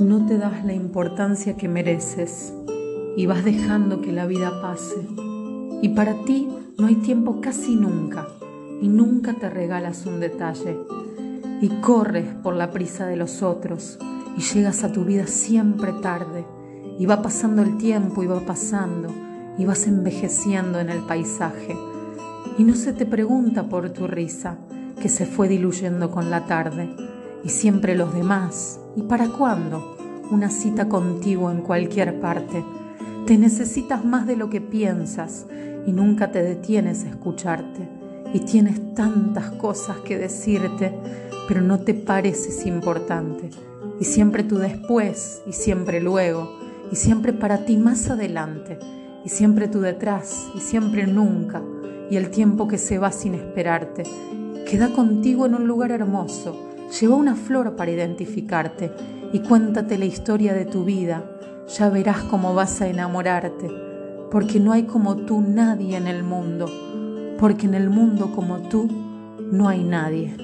No te das la importancia que mereces y vas dejando que la vida pase. Y para ti no hay tiempo casi nunca y nunca te regalas un detalle. Y corres por la prisa de los otros y llegas a tu vida siempre tarde. Y va pasando el tiempo y va pasando y vas envejeciendo en el paisaje. Y no se te pregunta por tu risa que se fue diluyendo con la tarde. Y siempre los demás. ¿Y para cuándo? Una cita contigo en cualquier parte. Te necesitas más de lo que piensas y nunca te detienes a escucharte. Y tienes tantas cosas que decirte, pero no te pareces importante. Y siempre tú después, y siempre luego, y siempre para ti más adelante, y siempre tú detrás, y siempre nunca, y el tiempo que se va sin esperarte. Queda contigo en un lugar hermoso, lleva una flor para identificarte, y cuéntate la historia de tu vida, ya verás cómo vas a enamorarte, porque no hay como tú nadie en el mundo, porque en el mundo como tú no hay nadie.